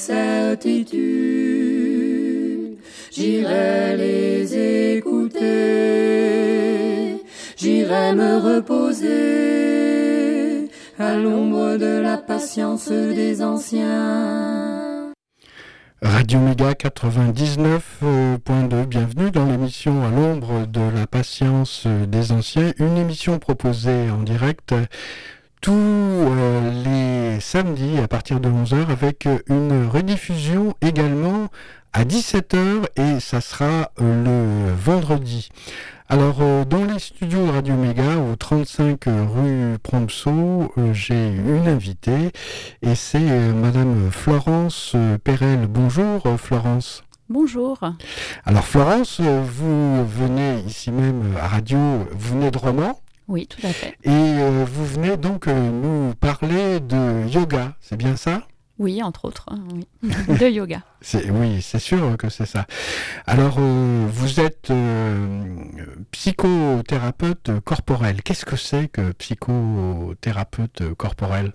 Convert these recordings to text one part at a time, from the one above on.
Certitudes, j'irai les écouter, j'irai me reposer à l'ombre de la patience des anciens. Radio Méga 99.2, bienvenue dans l'émission à l'ombre de la patience des anciens, une émission proposée en direct tous euh, les samedis à partir de 11h avec une rediffusion également à 17h et ça sera euh, le vendredi. Alors euh, dans les studios de Radio Méga au 35 rue Prompso, euh, j'ai une invitée et c'est euh, madame Florence euh, Perel. Bonjour euh, Florence. Bonjour. Alors Florence, euh, vous venez ici même à Radio, vous venez de Romans Oui, tout à fait. et euh, vous venez donc euh, nous parler de yoga, c'est bien ça? Oui, entre autres, hein, oui. de yoga. Oui, c'est sûr que c'est ça. Alors, euh, vous êtes euh, psychothérapeute corporel. Qu'est-ce que c'est que psychothérapeute corporel?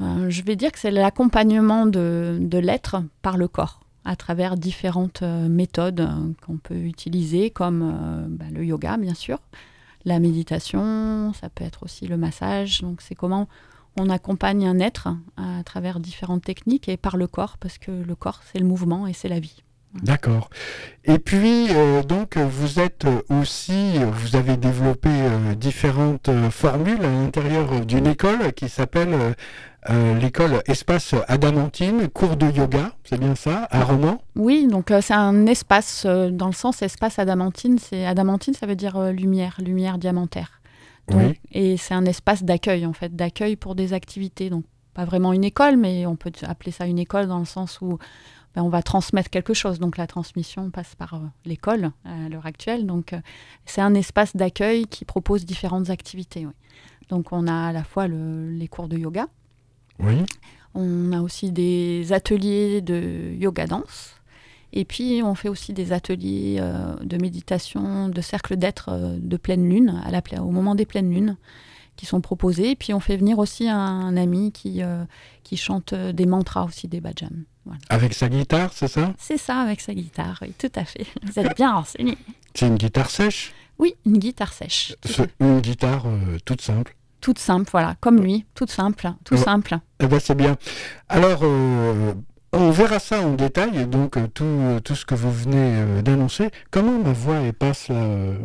Euh, je vais dire que c'est l'accompagnement de, de l'être par le corps à travers différentes méthodes qu'on peut utiliser, comme bah, le yoga, bien sûr, la méditation, ça peut être aussi le massage. Donc, c'est comment on accompagne un être à travers différentes techniques et par le corps, parce que le corps, c'est le mouvement et c'est la vie. D'accord. Et puis, euh, donc, vous êtes aussi, vous avez développé euh, différentes euh, formules à l'intérieur d'une école qui s'appelle euh, l'école Espace Adamantine, cours de yoga, c'est bien ça, à Romans? Oui, donc euh, c'est un espace, euh, dans le sens espace adamantine. C'est adamantine, ça veut dire lumière, lumière diamantaire. Donc, Oui. Et c'est un espace d'accueil, en fait, d'accueil pour des activités. Donc, pas vraiment une école, mais on peut appeler ça une école dans le sens où ben, on va transmettre quelque chose. Donc, la transmission passe par euh, l'école à l'heure actuelle. Donc, euh, c'est un espace d'accueil qui propose différentes activités. oui. Donc, on a à la fois le- les cours de yoga, Oui. on a aussi des ateliers de yoga danse. Et puis, on fait aussi des ateliers euh, de méditation, de cercle d'être euh, de pleine lune, à la, pla- au moment des pleines lunes, qui sont proposés. Et puis, on fait venir aussi un, ami qui, euh, qui chante des mantras aussi, des bhajans. Voilà. Avec sa guitare, c'est ça? C'est ça, avec sa guitare, oui, tout à fait. Vous êtes bien renseigné. C'est une guitare sèche? Oui, une guitare sèche. Une guitare toute simple. Toute simple, voilà, comme lui, toute simple, tout Ouais. simple. Eh ben, c'est bien. Alors, euh, on verra ça en détail, donc euh, tout, tout ce que vous venez euh, d'annoncer. Comment ma voix elle passe là euh,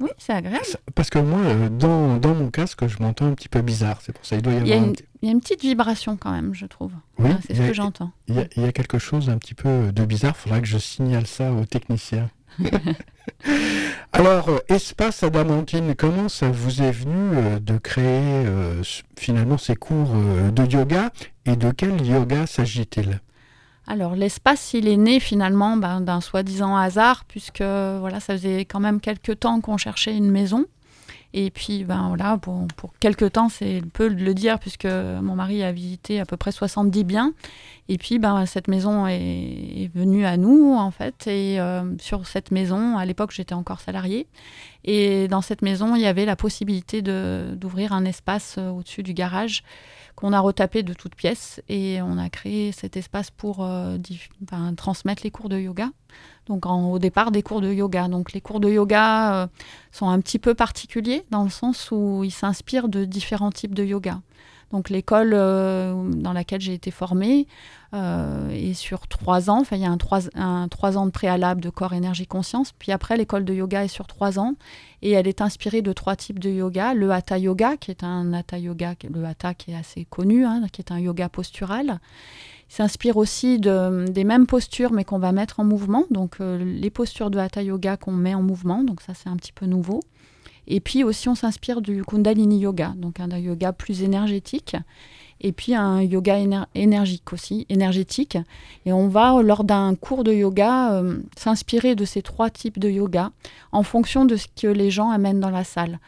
Oui, c'est agréable. Parce que moi, euh, dans, dans mon casque, je m'entends un petit peu bizarre. C'est pour ça il doit y Il y, a avoir un une, petit- il y a une petite vibration quand même, je trouve. Oui, c'est ce a- que j'entends. il y, y a quelque chose un petit peu de bizarre. Il faudra que je signale ça aux techniciens. Alors, euh, Espace Adamantine, comment ça vous est venu euh, de créer euh, finalement ces cours de yoga et de quel yoga s'agit-il? Alors, l'espace, il est né finalement ben, d'un soi-disant hasard, puisque voilà, ça faisait quand même quelques temps qu'on cherchait une maison. Et puis, ben voilà, pour, pour quelques temps, c'est peu de le dire, puisque mon mari a visité à peu près 70 biens. Et puis, ben, cette maison est, venue à nous, en fait. Et euh, sur cette maison, à l'époque, j'étais encore salariée. Et dans cette maison, il y avait la possibilité d'ouvrir un espace euh, au-dessus du garage qu'on a retapé de toutes pièces. Et on a créé cet espace pour euh, enfin, transmettre les cours de yoga. Donc au départ des cours de yoga. Donc les cours de yoga sont un petit peu particuliers dans le sens où ils s'inspirent de différents types de yoga. Donc l'école dans laquelle j'ai été formée euh, et sur trois ans, il y a un trois, un trois ans de préalable de corps, énergie, conscience. Puis après, l'école de yoga est sur trois ans et elle est inspirée de trois types de yoga. Le hatha yoga, qui est un hatha yoga, le hatha qui est assez connu, hein, qui est un yoga postural. S'inspire aussi de, des mêmes postures, mais qu'on va mettre en mouvement. Donc euh, les postures de hatha yoga qu'on met en mouvement. Donc ça, c'est un petit peu nouveau. Et puis aussi, on s'inspire du Kundalini Yoga, donc un yoga plus énergétique et puis un yoga énergique aussi, énergétique. Et on va, lors d'un cours de yoga, euh, s'inspirer de ces trois types de yoga en fonction de ce que les gens amènent dans la salle.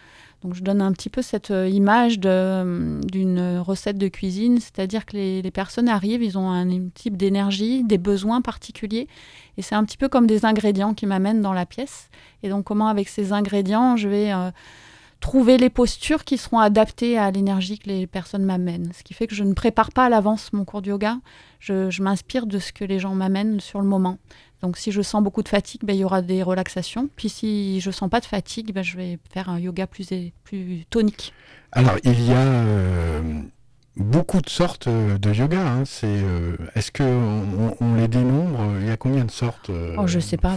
Donc je donne un petit peu cette euh, image d'une recette de cuisine, c'est-à-dire que les, les, personnes arrivent, ils ont un, type d'énergie, des besoins particuliers, et c'est un petit peu comme des ingrédients qui m'amènent dans la pièce. Et donc comment avec ces ingrédients, je vais... Euh, trouver les postures qui seront adaptées à l'énergie que les personnes m'amènent. Ce qui fait que je ne prépare pas à l'avance mon cours de yoga, je, m'inspire de ce que les gens m'amènent sur le moment. Donc si je sens beaucoup de fatigue, ben, il y aura des relaxations. Puis si je sens pas de fatigue, ben, je vais faire un yoga plus, plus tonique. Alors il y a euh, beaucoup de sortes euh, de yoga. Hein. C'est, euh, est-ce qu'on on les dénombre? Il y a combien de sortes oh, Je ne sais pas.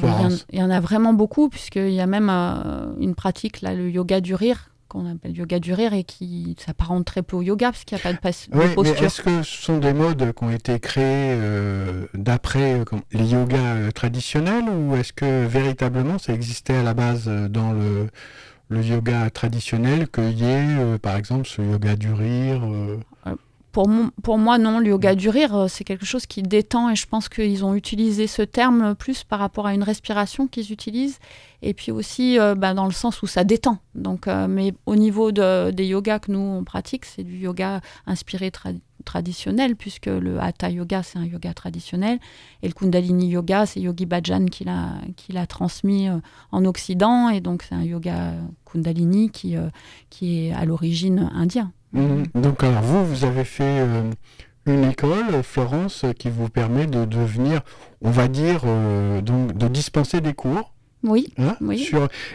Il y, en, a vraiment beaucoup, puisqu'il y a même euh, une pratique, là, le yoga du rire, qu'on appelle yoga du rire, et qui s'apparente très peu au yoga, parce qu'il n'y a pas de, oui, posture. est-ce que ce sont des modes qui ont été créés d'après les yogas traditionnels, ou est-ce que véritablement ça existait à la base dans le le yoga traditionnel qu'il y ait, par exemple, ce yoga du rire pour, moi, non, le yoga du rire, euh, c'est quelque chose qui détend et je pense qu'ils ont utilisé ce terme plus par rapport à une respiration qu'ils utilisent et puis aussi euh, bah, dans le sens où ça détend. Donc, euh, mais au niveau de, des yogas que nous on pratique, c'est du yoga inspiré traditionnel puisque le Hatha Yoga c'est un yoga traditionnel et le Kundalini Yoga c'est Yogi Bhajan qui l'a transmis en Occident et donc c'est un yoga Kundalini qui est à l'origine indien. Mhm. Donc alors vous, vous avez fait euh, une école, Florence, qui vous permet de devenir, on va dire, euh, donc de dispenser des cours oui. Hein, oui.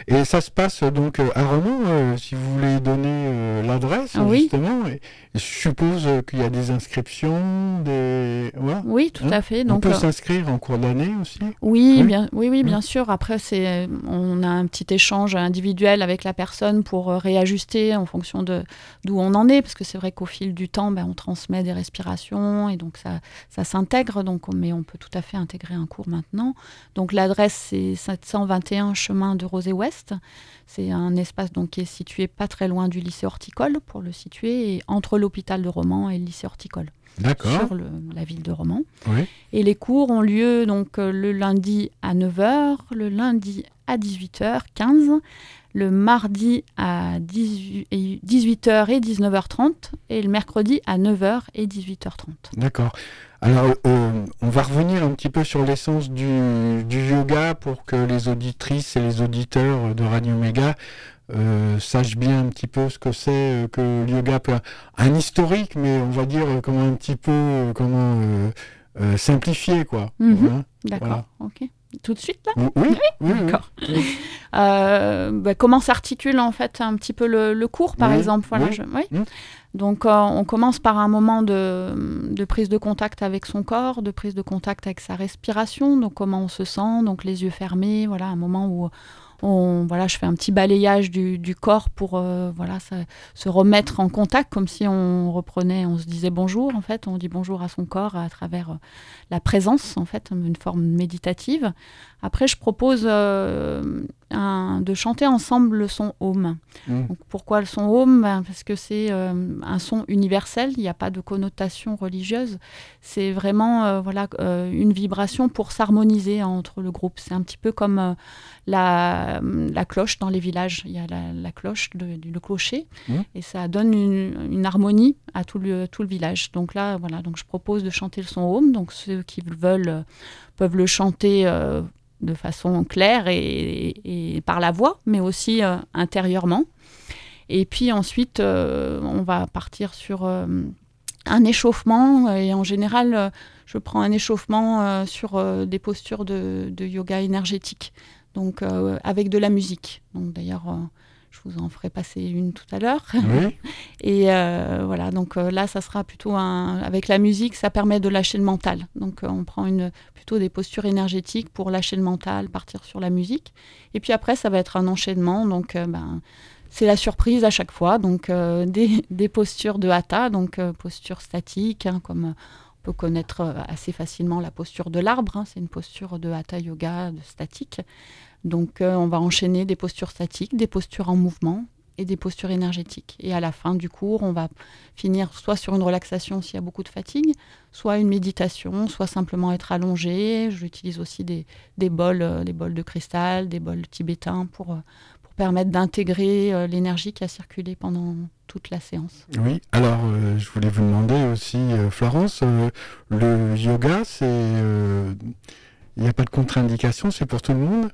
Et ça se passe donc euh, à Romans, euh, si vous voulez donner euh, l'adresse, justement. Et, je suppose qu'il y a des inscriptions, des. Oui, tout hein à fait. Donc, on peut s'inscrire en cours d'année aussi? Oui, Bien, oui, oui, bien sûr. Après, c'est, on a un petit échange individuel avec la personne pour réajuster en fonction de d'où on en est, parce que c'est vrai qu'au fil du temps, ben, on transmet des respirations et donc ça, ça s'intègre. Donc, mais on peut tout à fait intégrer un cours maintenant. Donc l'adresse, c'est 720 chemin de Rosé-Ouest. C'est un espace donc, qui est situé pas très loin du lycée horticole, pour le situer, entre l'hôpital de Romans et le lycée horticole. D'accord. Sur la ville de Romans. Et les cours ont lieu donc euh, le lundi à 9h, le lundi à 18h15, le mardi à 18, h et 19h30 et le mercredi à 9h et 18h30. D'accord. Alors, euh, on va revenir un petit peu sur l'essence du, yoga pour que les auditrices et les auditeurs de Radio Méga euh, sachent bien un petit peu ce que c'est euh, que le yoga. Peut, un historique, mais on va dire comment un petit peu comment simplifier quoi. Mhm. D'accord. Ok. Tout de suite là Oui. oui, D'accord. Bah, comment s'articule en fait un petit peu le, cours par exemple Voilà. oui. Mmh. Donc euh, on commence par un moment de, prise de contact avec son corps, de prise de contact avec sa respiration, donc comment on se sent, donc les yeux fermés, voilà, un moment où voilà, je fais un petit balayage du, corps pour euh, voilà, se remettre en contact, comme si on reprenait, on se disait bonjour, en fait, on dit bonjour à son corps à travers euh, la présence, en fait, une forme méditative. Après, je propose euh, de chanter ensemble le son home. Mmh. pourquoi le son home? Ben, Parce que c'est un son universel, il n'y a pas de connotation religieuse. C'est vraiment voilà, une vibration pour s'harmoniser entre le groupe. C'est un petit peu comme la, la, cloche dans les villages. Il y a la, cloche, le, clocher, mmh. et ça donne une, harmonie à tout le, tout le village. Donc là, voilà, donc je propose de chanter le son home. Donc ceux qui veulent euh, peuvent le chanter euh, de façon claire et, par la voix, mais aussi euh, intérieurement. Et puis ensuite, on va partir sur un échauffement. Et en général, je prends un échauffement sur des postures de, de, yoga énergétique, donc avec de la musique. Donc d'ailleurs je vous en ferai passer une tout à l'heure. et euh, voilà, donc euh, là, ça sera plutôt un... avec la musique, ça permet de lâcher le mental. Donc euh, on prend une, plutôt des postures énergétiques pour lâcher le mental, partir sur la musique. Et puis après, ça va être un enchaînement. Donc ben, c'est la surprise à chaque fois. Donc des, des, postures de hatha, donc posture statique, hein, comme on peut connaître assez facilement la posture de l'arbre. Hein. c'est une posture de hatha yoga, de statique. Donc euh, on va enchaîner des postures statiques, des postures en mouvement et des postures énergétiques. Et à la fin du cours, on va finir soit sur une relaxation s'il y a beaucoup de fatigue, soit une méditation, soit simplement être allongé. J'utilise aussi des, bols, euh, des bols de cristal, des bols tibétains pour, euh, pour permettre d'intégrer l'énergie qui a circulé pendant toute la séance. Oui, alors je voulais vous demander aussi, Florence, le yoga, c'est... Il n'y a pas de contre-indication, c'est pour tout le monde?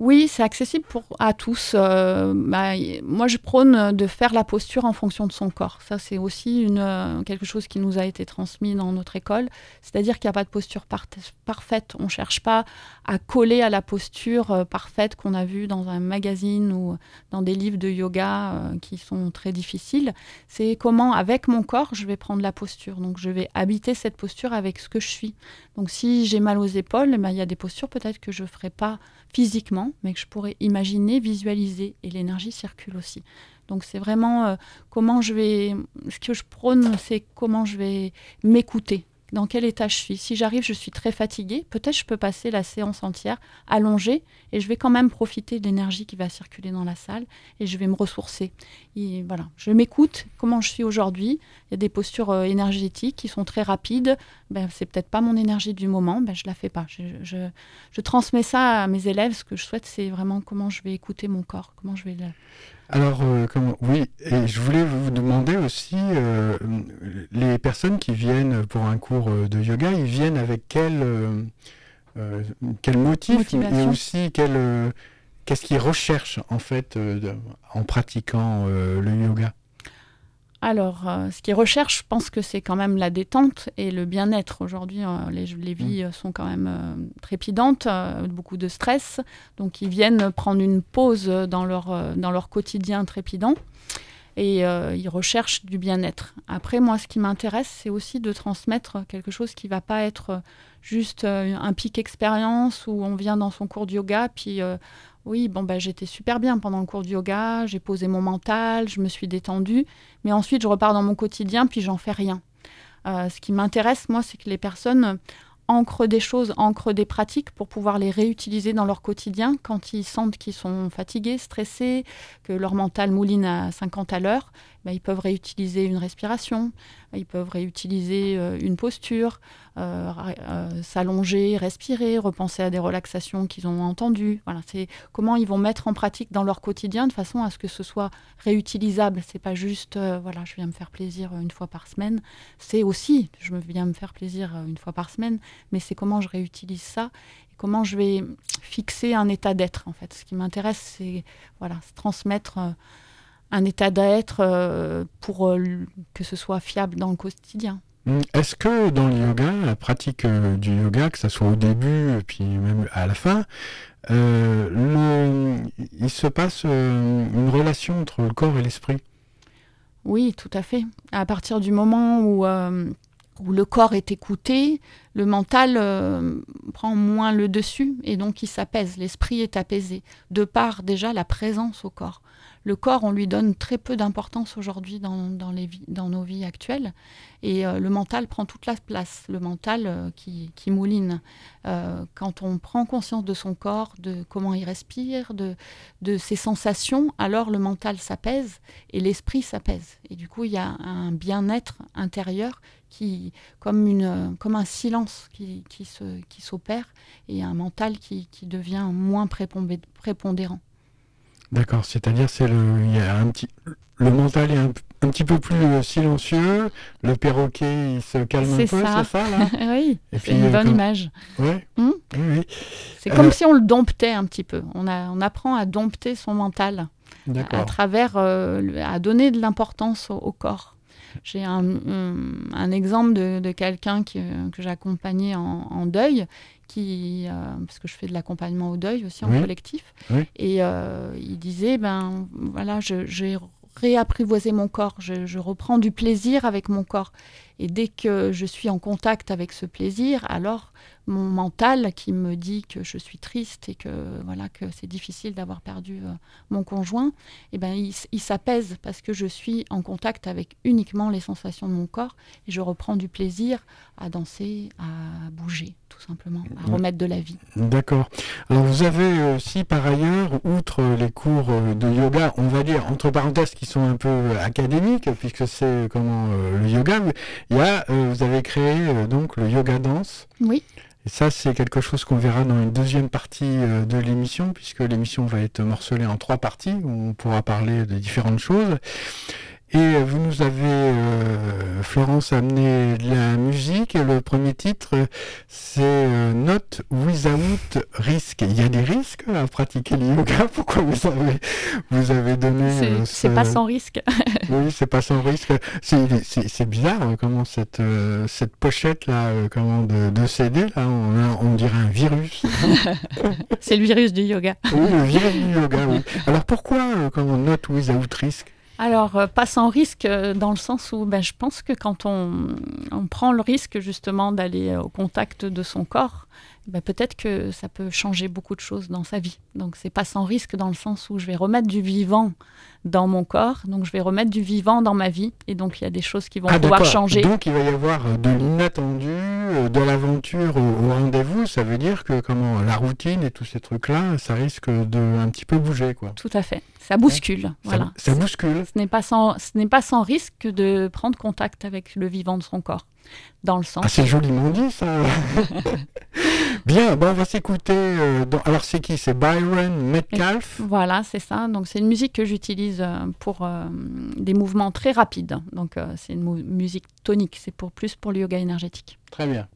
Oui, c'est accessible pour, à tous. Euh, bah, moi, je prône de faire la posture en fonction de son corps. Ça, c'est aussi une, euh, quelque chose qui nous a été transmis dans notre école. C'est-à-dire qu'il n'y a pas de posture parfaite. On ne cherche pas à coller à la posture euh, parfaite qu'on a vue dans un magazine ou dans des livres de yoga qui sont très difficiles. C'est comment, avec mon corps, je vais prendre la posture. Donc, je vais habiter cette posture avec ce que je suis. Donc, si j'ai mal aux épaules, eh ben, il y a des postures peut-être que je ne ferai pas physiquement, mais que je pourrais imaginer, visualiser. Et l'énergie circule aussi. Donc c'est vraiment euh, comment je vais... Ce que je prône, c'est comment je vais m'écouter dans quel état je suis. Si j'arrive, je suis très fatiguée, peut-être je peux passer la séance entière allongée et je vais quand même profiter de l'énergie qui va circuler dans la salle et je vais me ressourcer. Voilà, je m'écoute comment je suis aujourd'hui. Il y a des postures euh, énergétiques qui sont très rapides. Ben, c'est peut-être pas mon énergie du moment, ben, je la fais pas. Je, je, transmets ça à mes élèves. Ce que je souhaite, c'est vraiment comment je vais écouter mon corps, comment je vais le alors, euh, oui, et je voulais vous demander aussi, euh, les personnes qui viennent pour un cours euh, de yoga, ils viennent avec quel, quel motif et aussi quel, qu'est-ce qu'ils recherchent en fait en pratiquant le yoga? Alors, euh, ce qu'ils recherchent, je pense que c'est quand même la détente et le bien-être. Aujourd'hui, euh, les, les, vies mm. sont quand même euh, trépidantes, beaucoup de stress. Donc, ils viennent prendre une pause dans leur, dans leur quotidien trépidant et ils recherchent du bien-être. Après, moi, ce qui m'intéresse, c'est aussi de transmettre quelque chose qui ne va pas être juste un pic expérience où on vient dans son cours de yoga, puis oui, bon, bah, j'étais super bien pendant le cours de yoga, j'ai posé mon mental, je me suis détendue, mais ensuite je repars dans mon quotidien, puis j'en fais rien. Euh, ce qui m'intéresse, moi, c'est que les personnes ancrent des choses, ancrent des pratiques pour pouvoir les réutiliser dans leur quotidien quand ils sentent qu'ils sont fatigués, stressés, que leur mental mouline à 50 à l'heure. Bah, ils peuvent réutiliser une respiration, ils peuvent réutiliser euh, une posture, euh, euh, s'allonger, respirer, repenser à des relaxations qu'ils ont entendues. Voilà, c'est comment ils vont mettre en pratique dans leur quotidien de façon à ce que ce soit réutilisable. C'est pas juste, voilà, je viens me faire plaisir une fois par semaine. C'est aussi, je viens me faire plaisir une fois par semaine, mais c'est comment je réutilise ça comment je vais fixer un état d'être. En fait, ce qui m'intéresse, c'est voilà, transmettre un état d'être euh, pour euh, que ce soit fiable dans le quotidien. Hmm. Est-ce que dans le yoga, la pratique euh, du yoga, que ce soit au début et puis même à la fin, il se passe une relation entre le corps et l'esprit? Oui, tout à fait. À partir du moment où, où le corps est écouté, le mental prend moins le dessus et donc il s'apaise, l'esprit est apaisé, de par déjà la présence au corps le corps, on lui donne très peu d'importance aujourd'hui dans, nos vies actuelles. Et euh, le mental prend toute la place, le mental euh, qui, mouline. Euh, quand on prend conscience de son corps, de comment il respire, de, ses sensations, alors le mental s'apaise et l'esprit s'apaise. Et du coup, il y a un bien-être intérieur comme, un silence qui, s'opère et un mental qui devient moins prépondérant. D'accord, c'est-à-dire c'est le, il y a un petit, le mental est un, petit peu plus euh, silencieux, le perroquet il se calme un peu, c'est ça là? Oui, c'est une euh, bonne image. Ouais. Hmm? Oui, oui. C'est comme euh, si on le domptait un petit peu. On, a, on apprend à dompter son mental à travers, à donner de l'importance au, corps. J'ai un, exemple de, quelqu'un que j'ai accompagné en, deuil, qui, parce que je fais de l'accompagnement au deuil aussi en collectif, et il disait, ben voilà, j'ai réapprivoisé mon corps, je, reprends du plaisir avec mon corps. Et dès que je suis en contact avec ce plaisir, alors mon mental qui me dit que je suis triste et que voilà que c'est difficile d'avoir perdu euh, mon conjoint, eh ben il, s'apaise parce que je suis en contact avec uniquement les sensations de mon corps et je reprends du plaisir à danser, à bouger tout simplement, à remettre de la vie. D'accord. Alors vous avez aussi par ailleurs, outre les cours euh, de yoga, on va dire entre parenthèses qui sont un peu académiques puisque c'est comment euh, le yoga, il y a vous avez créé donc le yoga danse. Oui. Et ça, c'est quelque chose qu'on verra dans une deuxième partie euh, de l'émission, puisque l'émission va être morcelée en trois parties, où on pourra parler de différentes choses. Et vous nous avez, euh, Florence, amené de la musique. Et le premier titre, c'est euh, Not Without Risk. Il y a des risques à pratiquer le yoga. Pourquoi vous avez, vous avez donné. C'est pas sans risque. oui, c'est pas sans risque. C'est bizarre hein, comment cette, cette pochette-là, comment de, de, CD, là, on, on dirait un virus. c'est le virus du yoga. oui, le virus du yoga, oui. Alors pourquoi, comment Not Without Risk? Alors, euh, pas sans risque, euh, dans le sens où ben, je pense que quand on, prend le risque justement d'aller au contact de son corps, ben, peut-être que ça peut changer beaucoup de choses dans sa vie. Donc, c'est pas sans risque dans le sens où je vais remettre du vivant dans mon corps, donc je vais remettre du vivant dans ma vie, et donc il y a des choses qui vont ah, pouvoir changer. Donc, il va y avoir euh, de l'inattendu, de l'aventure au, rendez-vous. Ça veut dire que comment la routine et tous ces trucs-là, ça risque de un petit peu bouger, quoi. Tout à fait. Ça bouscule. voilà. Ça, bouscule. Ce n'est pas, sans, ce pas sans risque de prendre contact avec le vivant de son corps. Dans le sens. Ah, c'est joliment dit, ça. Bien, bon, on va s'écouter. Euh, alors, c'est qui? C'est Byron Metcalf Voilà, c'est ça. Donc, c'est une musique que j'utilise euh, pour euh, des mouvements très rapides. Donc, c'est une musique tonique. C'est pour plus pour le yoga énergétique. Très bien.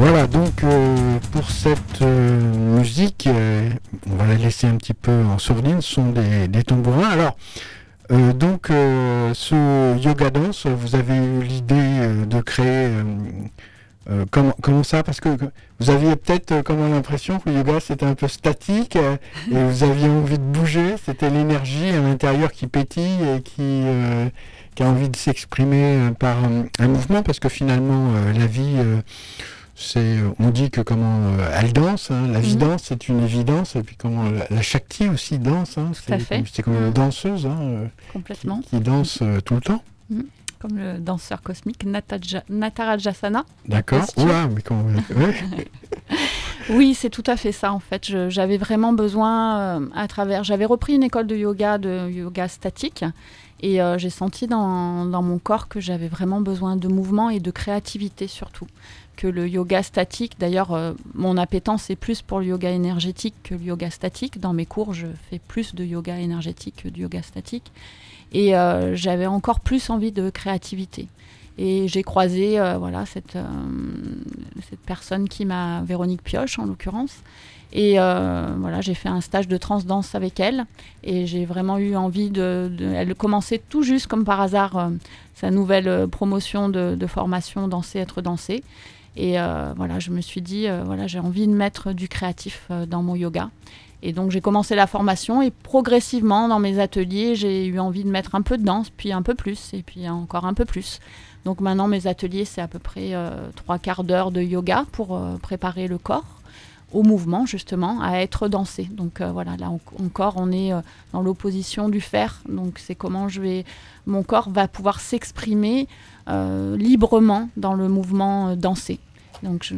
Voilà, donc pour cette musique, on va la laisser un petit peu en sourdine, ce sont des, des tambourins. Alors, donc ce yoga dance, vous avez eu l'idée de créer euh, comment, comment, ça? Parce que vous aviez peut-être euh, comme l'impression que le yoga c'était un peu statique euh, et vous aviez envie de bouger. C'était l'énergie à l'intérieur qui pétille et qui, qui a envie de s'exprimer par un, mouvement. Parce que finalement, la vie, c'est, on dit que comment elle danse. Hein. la vie mhm. danse, c'est une évidence. Et puis comment la, Shakti aussi danse. Hein, c'est, comme une mhm. danseuse hein, Complètement. Qui, danse tout le temps. Mhm comme le danseur cosmique Natarajasana. D'accord. mais comment... oui, c'est tout à fait ça en fait. J'avais vraiment besoin euh, à travers. J'avais repris une école de yoga, de yoga statique, et euh, j'ai senti dans, dans, mon corps que j'avais vraiment besoin de mouvement et de créativité surtout. Que le yoga statique, d'ailleurs, euh, mon appétence est plus pour le yoga énergétique que le yoga statique. Dans mes cours, je fais plus de yoga énergétique que du yoga statique. Et euh, j'avais encore plus envie de créativité. Et j'ai croisé euh, voilà, cette, cette personne qui m'a, Véronique Pioche en l'occurrence. Et voilà, j'ai fait un stage de transdanse avec elle. Et j'ai vraiment eu envie de, Elle commençait tout juste comme par hasard sa nouvelle promotion de, de, formation Danser, être dansé. Et voilà, je me suis dit, voilà, j'ai envie de mettre du créatif dans mon yoga. Et donc j'ai commencé la formation et progressivement dans mes ateliers, j'ai eu envie de mettre un peu de danse, puis un peu plus, et puis encore un peu plus. Donc maintenant mes ateliers, c'est à peu près euh, trois quarts d'heure de yoga pour euh, préparer le corps au mouvement justement, à être dansé. Donc euh, voilà, là encore on est dans l'opposition du faire. Donc c'est comment je vais, mon corps va pouvoir s'exprimer librement dans le mouvement dansé. Donc je,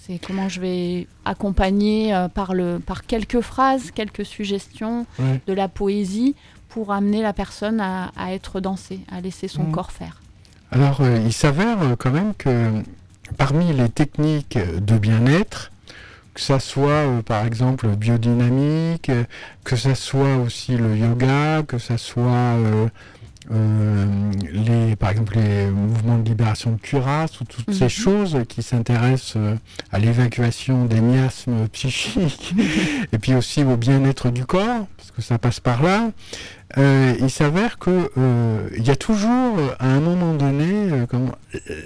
c'est comment je vais accompagner euh, par, le, par quelques phrases, quelques suggestions, de la poésie pour amener la personne à, être dansée, à laisser son mm. corps faire. Alors, euh, il s'avère euh, quand même que parmi les techniques de bien-être, que ça soit par exemple biodynamique, que ça soit aussi le yoga, que ça soit les, par exemple les mouvements de libération de cuirasse ou toutes ces mhm. choses qui s'intéressent euh, à l'évacuation des miasmes psychiques et puis aussi au bien-être du corps, parce que ça passe par là. Euh, il s'avère que il y a toujours à un moment donné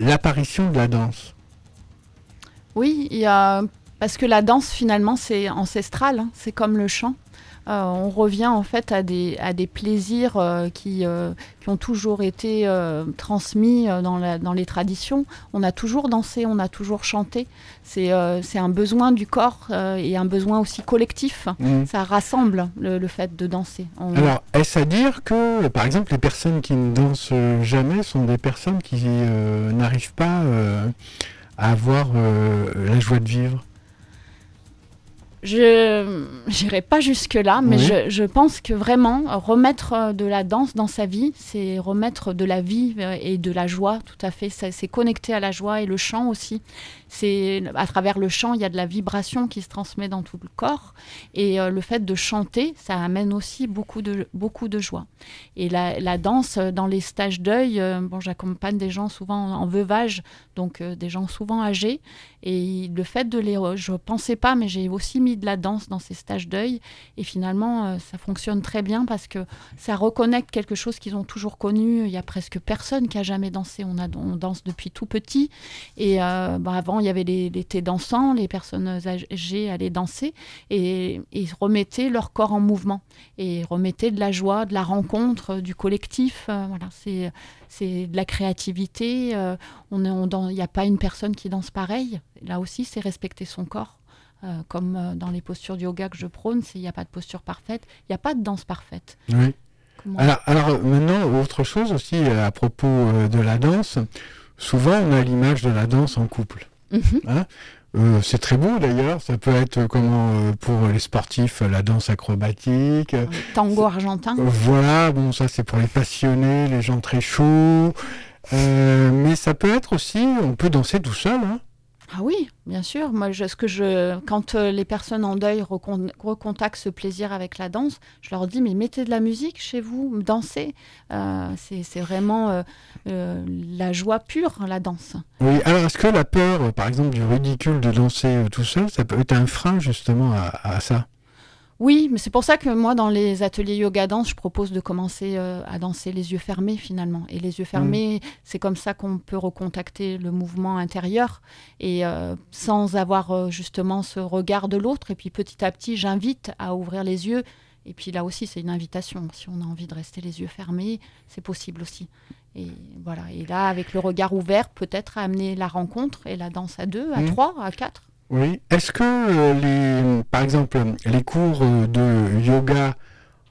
l'apparition de la danse. Oui, il y a parce que la danse finalement c'est ancestral, hein. c'est comme le chant. Euh, on revient en fait à des, à des plaisirs euh, qui, euh, qui, ont toujours été transmis dans, la, dans, les traditions. On a toujours dansé, on a toujours chanté. C'est un besoin du corps et un besoin aussi collectif. Mmh. Ça rassemble le, fait de danser. Alors, est-ce à dire que, par exemple, les personnes qui ne dansent jamais sont des personnes qui n'arrivent pas à avoir la joie de vivre? Je n'irai pas jusque-là, mais je, je, pense que vraiment, remettre euh, de la danse dans sa vie, c'est remettre de la vie euh, et de la joie, tout à fait. C'est connecté à la joie et le chant aussi c'est à travers le chant, il y a de la vibration qui se transmet dans tout le corps. Et euh, le fait de chanter, ça amène aussi beaucoup de, beaucoup de joie. Et la, danse, euh, dans les stages deuil, euh, bon, j'accompagne des gens souvent en, veuvage, donc des gens souvent âgés. Et le fait de les. Je ne pensais pas, mais j'ai aussi mis de la danse dans ces stages deuil. Et finalement, ça fonctionne très bien parce que ça reconnecte quelque chose qu'ils ont toujours connu. Il y a presque personne qui a jamais dansé. On danse depuis tout petit. Et bah, avant, il y avait les, thés dansants, les personnes âgées allaient danser et, ils remettaient leur corps en mouvement et remettaient de la joie, de la rencontre, du collectif. Euh, voilà, c'est c'est de la créativité. Euh, on il n'y a pas une personne qui danse pareil. Là aussi, c'est respecter son corps. Euh, comme dans les postures de yoga que je prône, il n'y a pas de posture parfaite, il n'y a pas de danse parfaite. Oui. Alors, alors, maintenant, autre chose aussi à propos de la danse, souvent on a l'image de la danse en couple. Mhm. Hein euh, c'est très beau d'ailleurs, ça peut être comment euh, pour les sportifs la danse acrobatique. Tango argentin. voilà, bon ça c'est pour les passionnés, les gens très chauds. Euh, mais ça peut être aussi, on peut danser tout seul. Hein. Ah oui, bien sûr. Moi, je, ce que je, quand euh, les personnes en deuil recon- recontactent ce plaisir avec la danse, je leur dis mais mettez de la musique chez vous, dansez. Euh, c'est vraiment euh, la joie pure, la danse. Oui, alors est-ce que la peur, par exemple, du ridicule de danser tout seul, ça peut être un frein justement à ça? Oui, mais c'est pour ça que moi, dans les ateliers yoga danse, je propose de commencer euh, à danser les yeux fermés finalement. Et les yeux fermés, c'est comme ça qu'on peut recontacter le mouvement intérieur et euh, sans avoir euh, justement ce regard de l'autre. Et puis petit à petit, j'invite à ouvrir les yeux. Et puis là aussi, c'est une invitation. Si on a envie de rester les yeux fermés, c'est possible aussi. Et voilà. Et là, avec le regard ouvert, peut-être amener la rencontre et la danse à deux, à Mhm. trois, à quatre. Oui. Est-ce que euh, les, par exemple, les cours euh, de yoga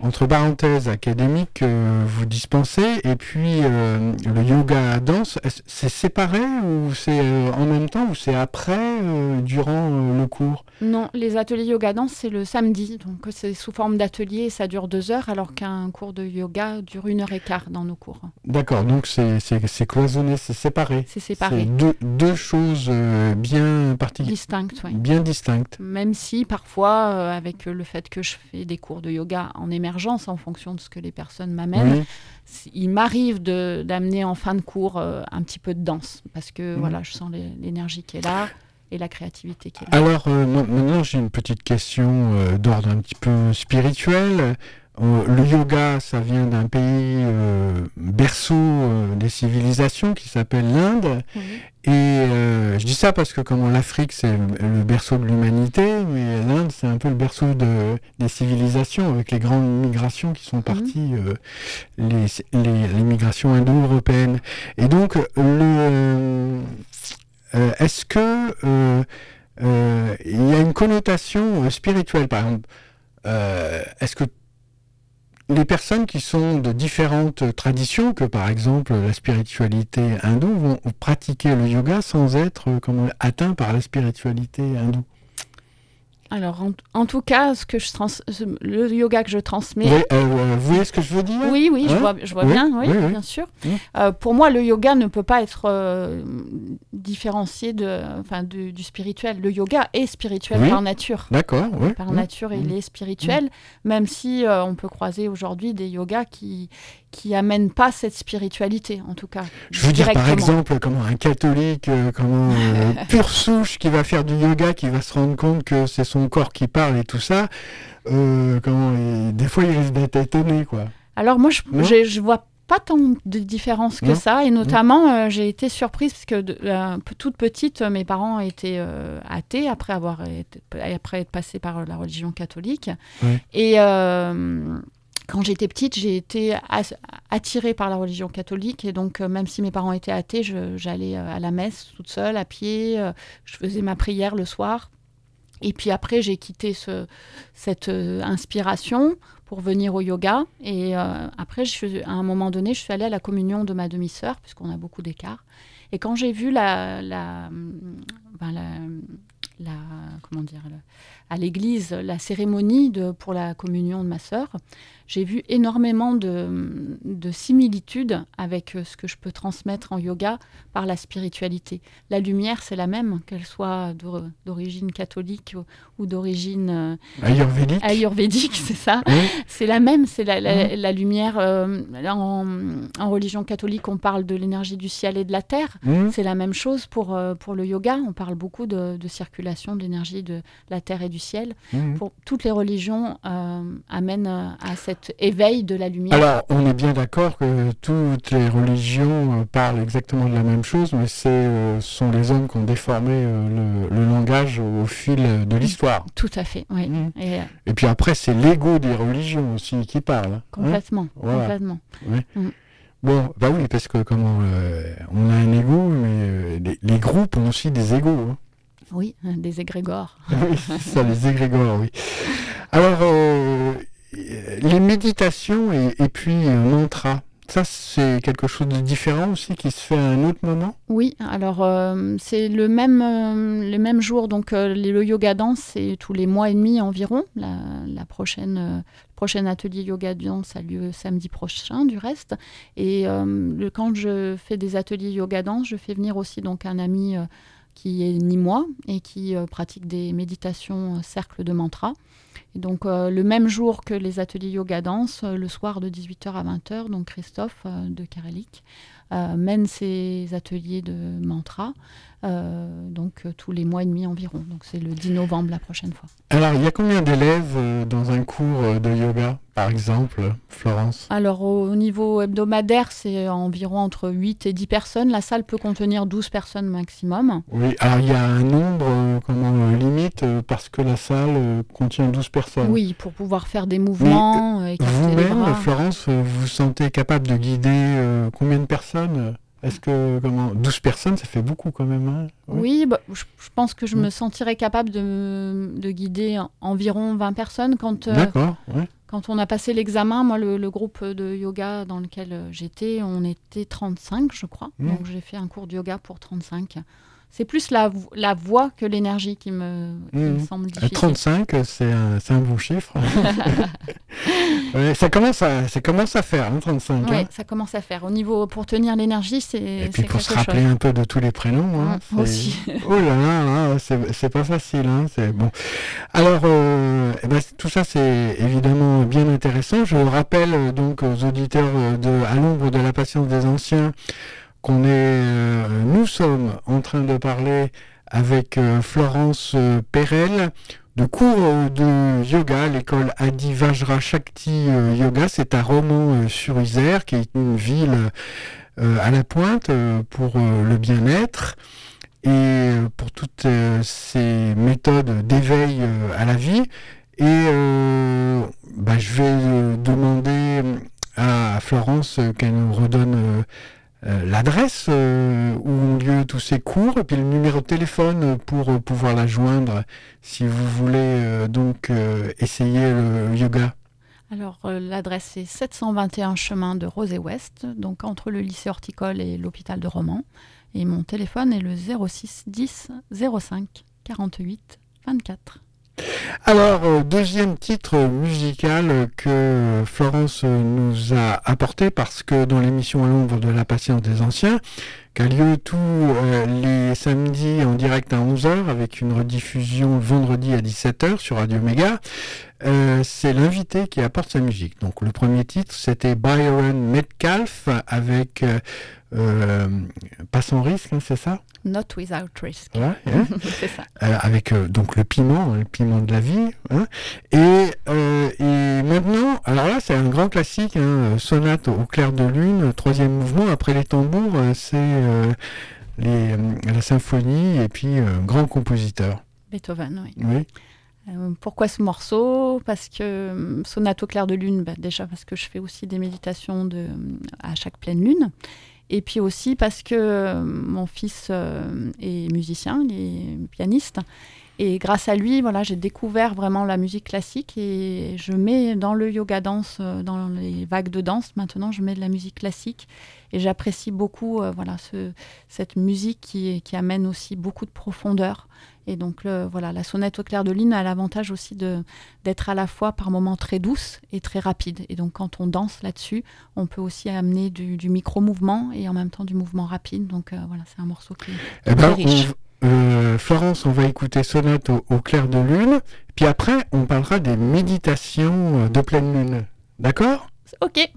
entre parenthèses académiques euh, vous dispensez et puis euh, le yoga danse, c'est séparé ou c'est euh, en même temps ou c'est après, euh, durant euh, le cours? Non, les ateliers yoga danse, c'est le samedi. Donc, c'est sous forme d'atelier et ça dure deux heures, alors qu'un cours de yoga dure une heure et quart dans nos cours. D'accord, donc c'est cloisonné, c'est séparé. C'est séparé, deux, deux choses bien particulières, distinct, oui. bien distinctes. Même si parfois, avec le fait que je fais des cours de yoga en émergence, en fonction de ce que les personnes m'amènent, c- il m'arrive d'amener en fin de cours euh, un petit peu de danse, parce que Mhm. voilà, je sens l'énergie qui est là et la créativité qui est là. Alors euh, maintenant j'ai une petite question euh, d'ordre un petit peu spirituel. Euh, le yoga, ça vient d'un pays euh, berceau euh, des civilisations qui s'appelle l'Inde. Oui. Et euh, je dis ça parce que comme l'Afrique c'est le le berceau de l'humanité, mais l'Inde c'est un peu le berceau de, des civilisations avec les grandes migrations qui sont parties, euh, les, les, les migrations indo-européennes. Et donc le est-ce que il y a une connotation spirituelle par exemple Est-ce que les personnes qui sont de différentes traditions, que par exemple la spiritualité hindoue, vont pratiquer le yoga sans être euh, comment, atteints par la spiritualité hindoue Alors, en, en tout cas, ce que je trans- le yoga que je transmets, vous, voyez, euh, vous voyez ce que je veux dire? Oui, oui, je Hein? vois, je vois Oui, bien, oui, oui, oui. bien sûr. Euh, pour moi, le yoga ne peut pas être euh, différencié de, enfin, du, du spirituel. Le yoga est spirituel Oui. par nature. D'accord, oui. Par oui. nature, il est spirituel, même si euh, on peut croiser aujourd'hui des yogas qui qui amènent pas cette spiritualité, en tout cas. Je veux dire par exemple comment un catholique, euh, comment euh, pure souche qui va faire du yoga, qui va se rendre compte que c'est son corps qui parle et tout ça, euh, comment et des fois il risque d'être étonné quoi. Alors moi, je, je, je vois pas tant de différence que Non. ça, et notamment euh, j'ai été surprise parce que de- euh, toute petite, euh, mes parents étaient euh, athées après avoir été, après être passés par la religion catholique, et quand j'étais petite, j'ai été attirée par la religion catholique. Et donc même si mes parents étaient athées, j'allais à la messe toute seule à pied, je faisais ma prière le soir. Et puis après, j'ai quitté ce, cette euh, inspiration pour venir au yoga. Et euh, après, à un moment donné, je suis allée à la communion de ma demi-sœur, puisqu'on a beaucoup d'écart. Et quand j'ai vu ben, à l'église, la cérémonie pour la communion de ma sœur, j'ai vu énormément de, de similitudes avec euh, ce que je peux transmettre en yoga par la spiritualité. La lumière, c'est la même, qu'elle soit d'or- d'origine catholique ou, d'origine euh, Ayurvédique. ayurvédique, c'est ça. Oui. C'est la même, c'est la, la- la lumière. euh, en, en religion catholique, on parle de l'énergie du ciel et de la terre. Hmm. C'est la même chose pour, pour le yoga. On parle beaucoup de, de circulation de l'énergie de la terre et du ciel. Hmm. Pour toutes les religions euh, amènent à cet éveil de la lumière. Alors, on est bien d'accord que toutes les religions euh, parlent exactement de la même chose, mais c'est, euh, ce sont les hommes qui ont déformé euh, le, le langage au fil de l'histoire. Tout à fait, oui. Mm. Et, euh, Et puis après, c'est l'ego des religions aussi qui parle. hein. complètement, Voilà. complètement. Bon, bah oui, parce que comment euh, on a un ego, mais les, les groupes ont aussi des égos. hein. Oui, des égrégores. oui, c'est ça, les égrégores, oui. Alors, les méditations et, puis euh, mantra, ça c'est quelque chose de différent aussi qui se fait à un autre moment? Oui, alors euh, c'est le même, euh, donc euh, le yoga danse, c'est tous les mois et demi environ. La, prochaine, euh, le prochain atelier yoga danse a lieu samedi prochain, du reste. Et euh, le, quand je fais des ateliers yoga danse, je fais venir aussi donc un ami euh, qui est nîmois et qui pratique des méditations cercle de mantra. Donc le même jour que les ateliers yoga danse, le soir de 18h à 20h, donc Christophe de Karelik mène ses ateliers de mantra. Euh, donc tous les mois et demi environ. Donc c'est le 10 novembre la prochaine fois. Alors il y a combien d'élèves euh, dans un cours de yoga, par exemple, Florence? Alors au niveau hebdomadaire, c'est environ entre 8 et 10 personnes. La salle peut contenir 12 personnes maximum. Oui, alors il y a un nombre euh, comment, limite parce que la salle contient 12 personnes. Oui, pour pouvoir faire des mouvements. Vous-même, Florence, vous vous sentez capable de guider combien de personnes? Est-ce que comment 12 personnes, ça fait beaucoup quand même hein? Oui, bah, je, pense que je me sentirais capable de, de, guider environ 20 personnes quand. Euh, quand on a passé l'examen, moi, le, groupe de yoga dans lequel j'étais, on était 35, je crois. Mmh. Donc j'ai fait un cours de yoga pour 35 c'est plus la, la voix que l'énergie qui me, mmh. semble difficile. 35, c'est un, un, bon chiffre. ça, commence à, ça commence à faire, 35. Hein, oui, hein. ça commence à faire. Au niveau, pour tenir l'énergie, c'est Et puis pour se rappeler un peu de tous les prénoms. Hein, mmh, aussi. oh là là, c'est pas facile. Hein, bon. Alors, euh, eh ben, tout ça, c'est évidemment bien intéressant. Je rappelle euh, donc aux auditeurs euh, de À l'ombre de la patience des anciens qu'on est, euh, nous sommes en train de parler avec euh, Florence euh, Perel de cours de yoga, l'école Adi Vajra Shakti Yoga. C'est à Romans-sur-Isère, qui est une ville à la pointe pour le bien-être et pour toutes ces méthodes d'éveil à la vie. Et bah, je vais demander à Florence qu'elle nous redonne euh, l'adresse euh, où ont lieu tous ces cours et puis le numéro de téléphone pour euh, pouvoir la joindre si vous voulez donc essayer le yoga. Alors l'adresse est 721 chemin de Rosé-Ouest, donc entre le lycée horticole et l'hôpital de Romans. Et mon téléphone est le 06 10 05 48 24. Alors, euh, deuxième titre musical que Florence nous a apporté parce que dans l'émission à l'ombre de la patience des anciens, qui a lieu tous euh, les samedis en direct à 11h avec une rediffusion vendredi à 17h sur Radio Méga, euh, c'est l'invité qui apporte sa musique. Donc le premier titre c'était Byron Metcalf avec Pas sans risque, hein, c'est ça? Not without risk. c'est ça. Euh, avec euh, donc le piment, le piment de la vie. Hein. Et, euh, et, maintenant, alors là, c'est un grand classique, hein, sonate au clair de lune, troisième mouvement. Après les tambours, c'est les, la symphonie et puis grand compositeur. Beethoven, oui. oui. pourquoi ce morceau? Parce que sonate au clair de lune, bah, déjà parce que je fais aussi des méditations de, à chaque pleine lune. Et puis aussi parce que euh, mon fils euh, est musicien, il est pianiste. Et grâce à lui, voilà, j'ai découvert vraiment la musique classique et je mets dans le yoga danse, euh, dans les vagues de danse, maintenant je mets de la musique classique et j'apprécie beaucoup voilà, ce, cette musique qui, qui, amène aussi beaucoup de profondeur. Et donc voilà, la sonnette au clair de lune a l'avantage aussi d'être à la fois par moments très douce et très rapide. Et donc quand on danse là-dessus, on peut aussi amener du, micro-mouvement et en même temps du mouvement rapide. Donc euh, voilà, c'est un morceau qui est eh ben, riche. Euh, Florence, on va écouter Sonate au, au, clair de lune, puis après on parlera des méditations de pleine lune. D'accord? Ok.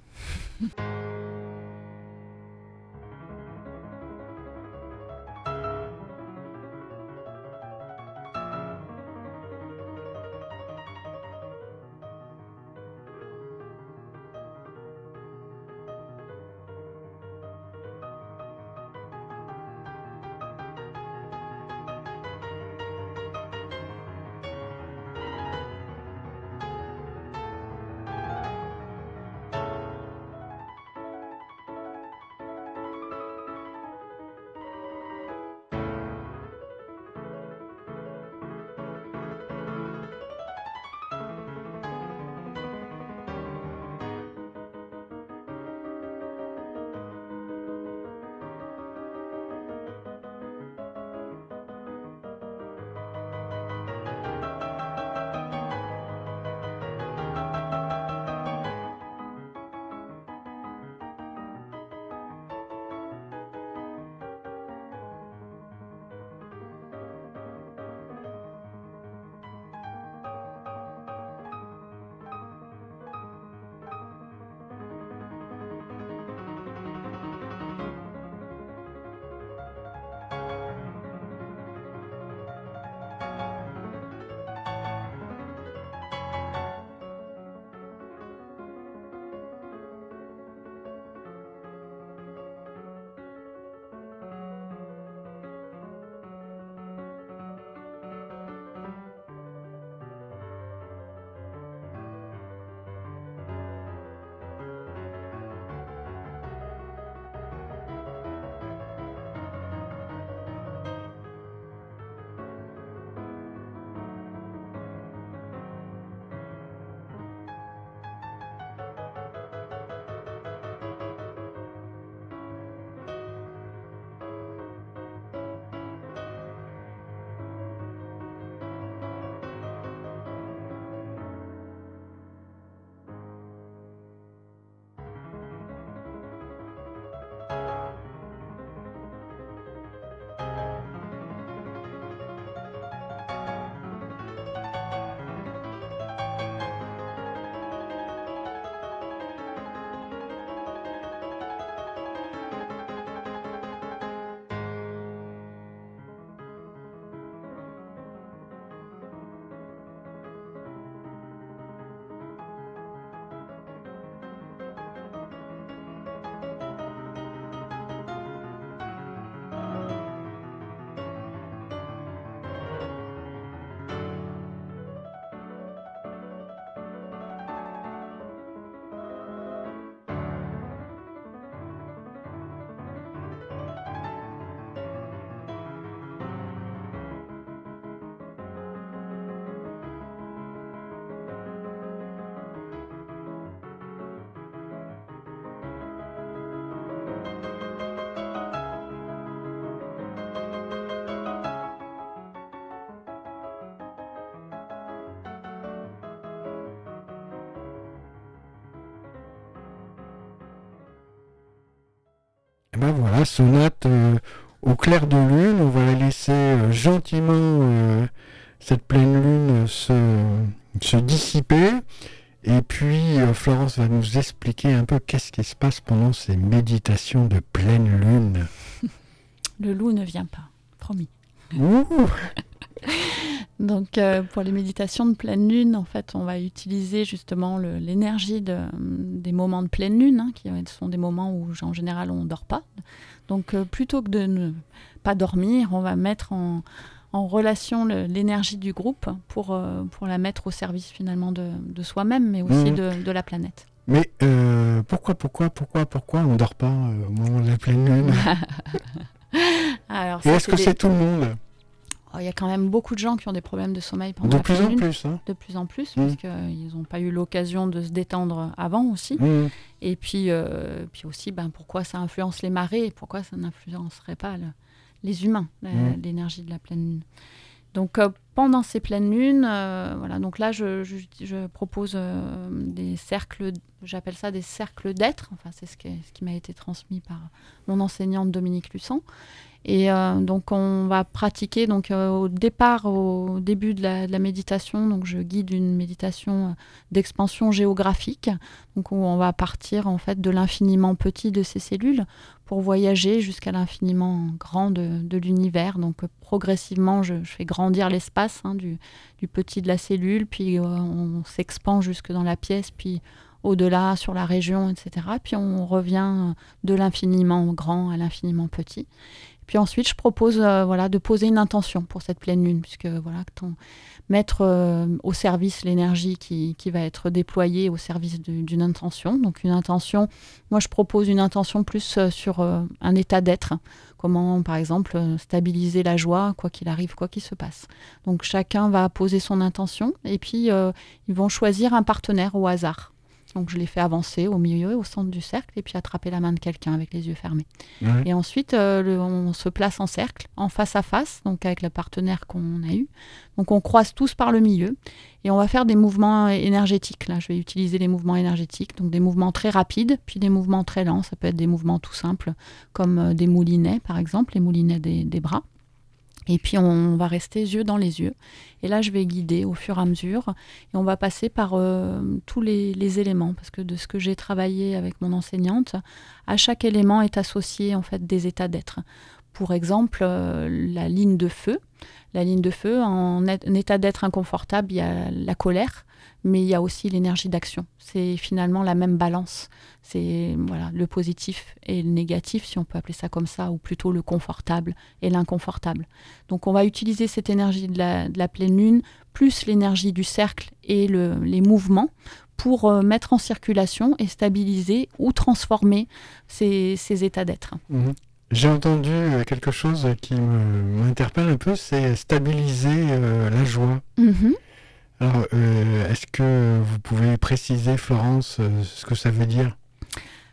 Et ben voilà, sonate au clair de lune. On va laisser gentiment cette pleine lune se dissiper. Et puis Florence va nous expliquer un peu qu'est-ce qui se passe pendant ces méditations de pleine lune. Le loup ne vient pas, promis. Donc euh, pour les méditations de pleine lune, en fait, on va utiliser justement l'énergie de, des moments de pleine lune, hein, qui sont des moments où en général on ne dort pas. Donc euh, plutôt que de ne pas dormir, on va mettre en, en relation l'énergie du groupe pour, euh, pour la mettre au service finalement de, de soi-même, mais aussi mmh. de, de, la planète. Mais pourquoi, pourquoi, pourquoi, pourquoi on ne dort pas au moment de la pleine lune? Et est-ce que c'est tout le monde oh, il y a quand même beaucoup de gens qui ont des problèmes de sommeil pendant de plus en plus. Hein. De plus en plus, mmh. parce qu'ils n'ont pas eu l'occasion de se détendre avant aussi. Mmh. Et puis, euh, puis aussi, ben, pourquoi ça influence les marées et pourquoi ça n'influencerait pas les humains, mmh. l'énergie de la pleine lune. Donc euh, pendant ces pleines lunes, euh, voilà, donc là je, je, propose des cercles, j'appelle ça des cercles d'être, enfin c'est ce, ce, qui m'a été transmis par mon enseignante Dominique Lussan. Et euh, donc on va pratiquer donc euh, au départ, au début de la, méditation, donc je guide une méditation euh, d'expansion géographique, où on va partir en fait de l'infiniment petit de ces cellules pour voyager jusqu'à l'infiniment grand de, l'univers. Donc progressivement, je, fais grandir l'espace hein, du, petit de la cellule, puis on s'expand jusque dans la pièce, puis au-delà sur la région, etc. Puis on revient de l'infiniment grand à l'infiniment petit. Puis ensuite, je propose euh, voilà, de poser une intention pour cette pleine lune, puisque voilà, mettre euh, au service l'énergie qui, va être déployée au service d'une intention. Donc une intention, moi je propose une intention plus euh, sur un état d'être, comment par exemple stabiliser la joie, quoi qu'il arrive, quoi qu'il se passe. Donc chacun va poser son intention et puis ils vont choisir un partenaire au hasard. Donc je les fais avancer au milieu, au centre du cercle, et puis attraper la main de quelqu'un avec les yeux fermés. Et ensuite, euh, on se place en cercle, en face à face, donc avec le partenaire qu'on a eu. Donc on croise tous par le milieu, et on va faire des mouvements énergétiques. Là, je vais utiliser les mouvements énergétiques, donc des mouvements très rapides, puis des mouvements très lents. Ça peut être des mouvements tout simples, comme euh, des moulinets, par exemple, les moulinets des bras. Et puis on va rester yeux dans les yeux. Et là, je vais guider au fur et à mesure. Et on va passer par euh, tous les, éléments, parce que de ce que j'ai travaillé avec mon enseignante, à chaque élément est associé en fait des états d'être. Pour exemple, euh, la ligne de feu. La ligne de feu, en, en état d'être inconfortable, il y a la colère mais il y a aussi l'énergie d'action. C'est finalement la même balance. C'est voilà, le positif et le négatif, si on peut appeler ça comme ça, ou plutôt le confortable et l'inconfortable. Donc on va utiliser cette énergie de la, pleine lune, plus l'énergie du cercle et les mouvements pour euh, mettre en circulation et stabiliser ou transformer ces, états d'être. Mhm. J'ai entendu euh, quelque chose qui m'interpelle un peu, c'est stabiliser euh, la joie. Mhm. Alors, euh, est-ce que vous pouvez préciser, Florence, euh, ce que ça veut dire?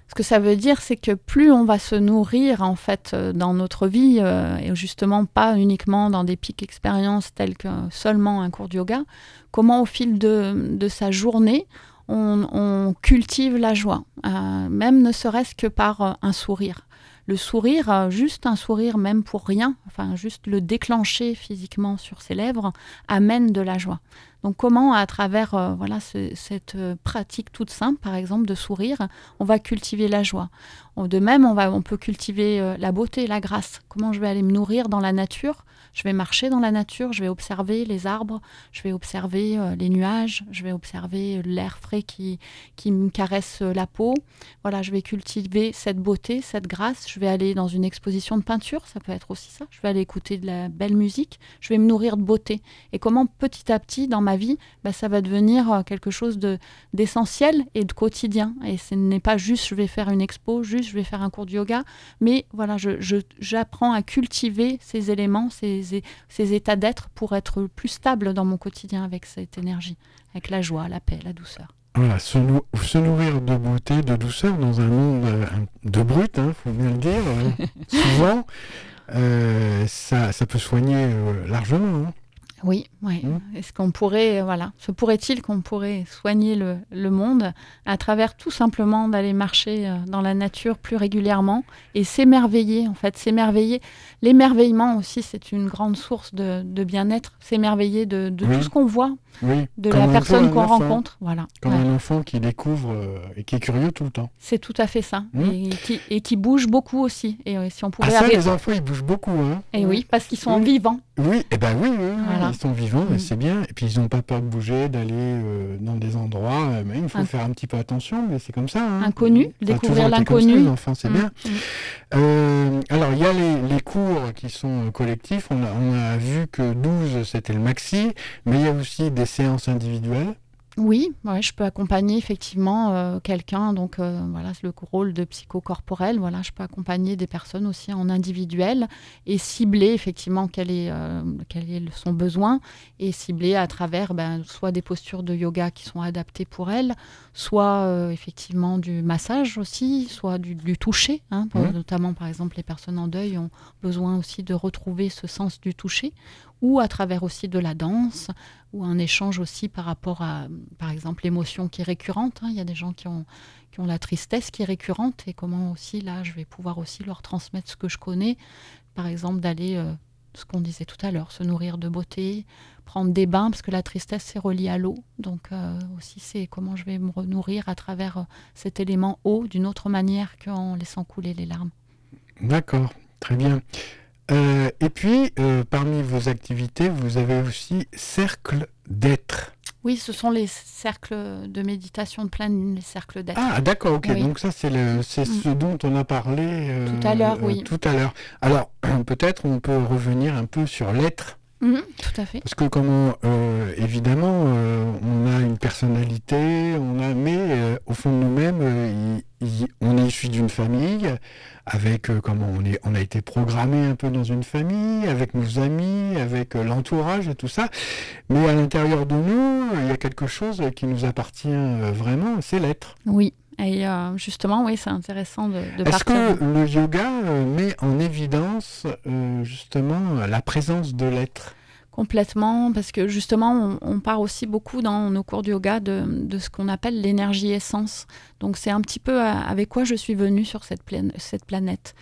Ce que ça veut dire, c'est que plus on va se nourrir en fait euh, dans notre vie, et justement pas uniquement dans des pics expériences telles que seulement un cours de yoga, comment au fil de, sa journée, on, cultive la joie, même ne serait-ce que par un sourire le sourire, euh, juste un sourire même pour rien, enfin juste le déclencher physiquement sur ses lèvres, amène de la joie. Donc comment, à travers euh, voilà cette euh, pratique toute simple, par exemple, de sourire, on va cultiver la joie? De même, on, va, on peut cultiver la beauté, la grâce. Comment je vais aller me nourrir dans la nature? Je vais marcher dans la nature, je vais observer les arbres, je vais observer euh, les nuages, je vais observer l'air frais qui, qui me caresse euh, la peau. Voilà, je vais cultiver cette beauté, cette grâce. Je vais aller dans une exposition de peinture, ça peut être aussi ça. Je vais aller écouter de la belle musique, je vais me nourrir de beauté. Et comment petit à petit dans ma vie, bah, ça va devenir euh, quelque chose de d'essentiel et de quotidien. Et ce n'est pas juste je vais faire une expo, juste je vais faire un cours de yoga, mais voilà, j'apprends je, à cultiver ces éléments, ces ces, états d'être pour être plus stable dans mon quotidien avec cette énergie, avec la joie, la paix, la douceur. Voilà, se, nourrir de beauté, de douceur dans un monde euh, de brut, il hein, faut bien le dire, hein. souvent, euh, ça, peut soigner euh, largement. Hein. Oui, oui. Hmm. Est-ce qu'on pourrait, voilà, se pourrait-il qu'on pourrait soigner le, le monde à travers tout simplement d'aller marcher euh, dans la nature plus régulièrement et s'émerveiller, en fait, s'émerveiller? L'émerveillement aussi, c'est une grande source de, de bien-être, s'émerveiller de, de Oui. tout ce qu'on voit, Oui. de la personne qu'on rencontre. Voilà. Comme Ouais. un enfant qui découvre euh, et qui est curieux tout le temps. C'est tout à fait ça. Hmm. Et, qui, et qui bouge beaucoup aussi. Et euh, si on Ah pouvait ça, arrêter- les enfants, ils bougent beaucoup. Hein. Et oui, parce qu'ils sont Oui. vivants. Oui, eh ben oui, oui, oui, Voilà. ils sont vivants, et Mm. c'est bien. Et puis ils n'ont pas peur de bouger, d'aller euh, dans des endroits. mais il faut Un- faire un petit peu attention, mais c'est comme ça. hein. Inconnu, Ça découvrir l'inconnu. ça, les enfants, c'est Mm, bien. alors, il y a les, les cours qui sont collectifs. On a, on a vu que 12, c'était le maxi, mais il y a aussi des séances individuelles. Oui, ouais, je peux accompagner effectivement euh, quelqu'un, donc euh, voilà, c'est le rôle de psychocorporel. Voilà, je peux accompagner des personnes aussi en individuel et cibler effectivement quel est, euh, quel est le- son besoin et cibler à travers ben, soit des postures de yoga qui sont adaptées pour elle, soit euh, effectivement du massage aussi, soit du, du toucher. hein, pour-. Notamment, par exemple, les personnes en deuil ont besoin aussi de retrouver ce sens du toucher ou à travers aussi de la danse ou un échange aussi par rapport à, par exemple, l'émotion qui est récurrente. hein. Il y a des gens qui ont, qui ont la tristesse qui est récurrente et comment aussi, là, je vais pouvoir aussi leur transmettre ce que je connais. Par exemple, d'aller, euh, ce qu'on disait tout à l'heure, se nourrir de beauté, prendre des bains, parce que la tristesse, c'est relié à l'eau. Donc euh, aussi, c'est comment je vais me nourrir à travers euh, cet élément eau d'une autre manière qu'en laissant couler les larmes. D'accord, très bien. Euh, et puis, euh, parmi vos activités, vous avez aussi cercle d'être. Oui, ce sont les cercles de méditation de pleine les cercles d'être. Ah, d'accord, ok. Oui. Donc ça, c'est le, c'est Mm. ce dont on a parlé euh, Tout à l'heure, oui. Tout à l'heure. Alors, peut-être on peut revenir un peu sur l'être. Mhm, tout à fait. Parce que comment, euh, évidemment, euh, on a une personnalité, on a, mais euh, au fond de nous-mêmes, on est issu d'une famille, avec comment on est, on a été programmé un peu dans une famille, avec nos amis, avec l'entourage et tout ça. Mais à l'intérieur de nous, il y a quelque chose qui nous appartient vraiment, c'est l'être. Oui. Et euh, justement, oui, c'est intéressant de, de Est-ce que le yoga euh, met en évidence euh, justement la présence de l'être? Complètement, parce que justement, on, on part aussi beaucoup dans nos cours de yoga de, de ce qu'on appelle l'énergie essence. Donc, c'est un petit peu avec quoi je suis venue sur cette planète.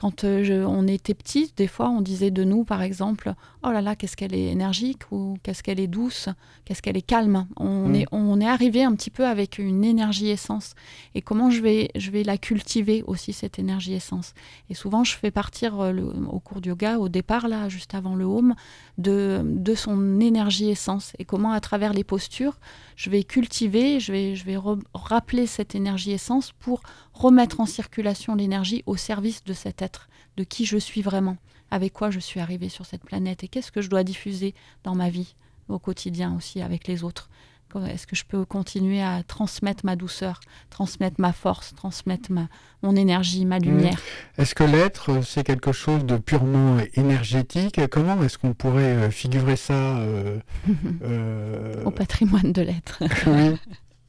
Quand euh, je- on était petit, des fois, on disait de nous, par exemple, oh là là, qu'est-ce qu'elle est énergique ou qu'est-ce qu'elle est douce, qu'est-ce qu'elle est calme. On, Mm. est, on est arrivé un petit peu avec une énergie essence. Et comment je vais, je vais la cultiver aussi, cette énergie essence? Et souvent, je fais partir euh, le- au cours du yoga, au départ, là, juste avant le home, de, de son énergie essence et comment à travers les postures je vais cultiver, je vais, rappeler cette énergie essence pour remettre en circulation l'énergie au service de cet être, de qui je suis vraiment, avec quoi je suis arrivé sur cette planète et qu'est-ce que je dois diffuser dans ma vie au quotidien aussi avec les autres. Est-ce que je peux continuer à transmettre ma douceur, transmettre ma force, transmettre ma, mon énergie, ma lumière? Est-ce que l'être, euh, c'est quelque chose de purement énergétique? Comment est-ce qu'on pourrait euh, figurer ça euh, euh, au patrimoine de l'être. Oui.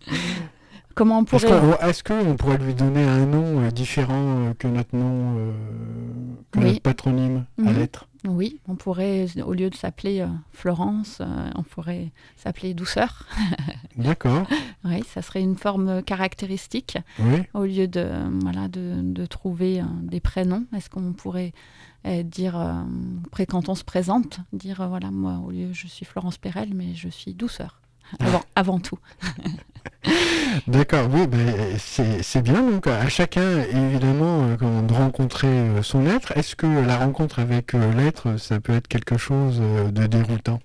Comment on Est-ce pourrait... qu'on est-ce qu'on pourrait lui donner un nom euh, différent euh, que notre nom, euh, que Oui. notre patronyme à Mhm. l'être? Oui, on pourrait, au lieu de s'appeler Florence, on pourrait s'appeler Douceur. D'accord, Oui, ça serait une forme caractéristique. oui. Au lieu de, voilà, de, de trouver des prénoms, est-ce qu'on pourrait dire, après, quand on se présente, dire, voilà, moi, au lieu, je suis Florence Perel, mais je suis Douceur, avant, tout. D'accord, oui, ben, c'est bien. Donc, à chacun, évidemment, euh, de rencontrer euh, son être. Est-ce que la rencontre avec euh, l'être, ça peut être quelque chose de déroutant?